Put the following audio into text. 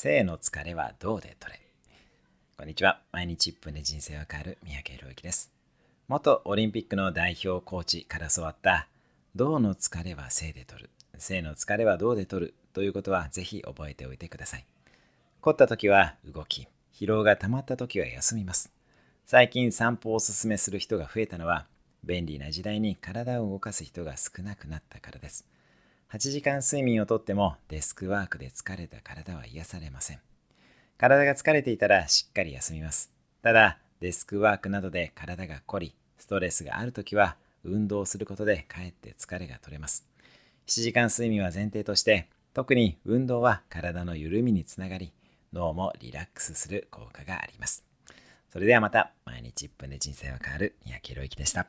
性の疲れはどうで取れ。こんにちは。毎日1分で人生は変わる。三宅宏之です。元オリンピックの代表コーチから教わった銅の疲れは性で取る。性の疲れは銅で取る。ということはぜひ覚えておいてください。凝った時は動き。疲労が溜まった時は休みます。最近散歩をおすすめする人が増えたのは便利な時代に体を動かす人が少なくなったからです。8時間睡眠をとってもデスクワークで疲れた体は癒されません。体が疲れていたらしっかり休みます。ただデスクワークなどで体が凝りストレスがある時は運動することでかえって疲れが取れます。7時間睡眠は前提として特に運動は体の緩みにつながり脳もリラックスする効果があります。それではまた毎日1分で人生は変わる三宅宏之でした。